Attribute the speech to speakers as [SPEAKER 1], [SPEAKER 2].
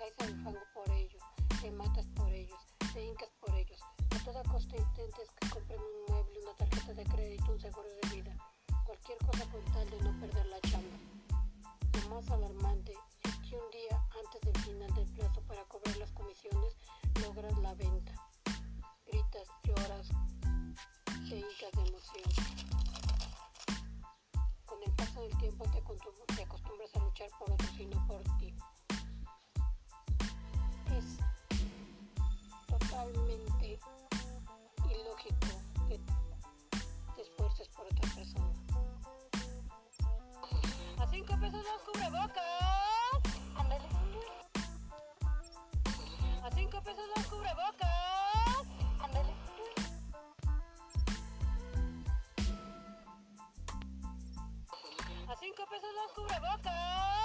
[SPEAKER 1] al fango por ellos, te matas por ellos, te hincas por ellos. A toda costa intentes que compren un mueble, una tarjeta de crédito, un seguro de vida, cualquier cosa con tal de no perder la chamba. Lo más alarmante es que un día antes del final del plazo para cobrar las comisiones logras la venta. Gritas, lloras, te hincas de emoción. Con el paso del tiempo te, te cubrebocas. Ándale. A cinco pesos los cubrebocas.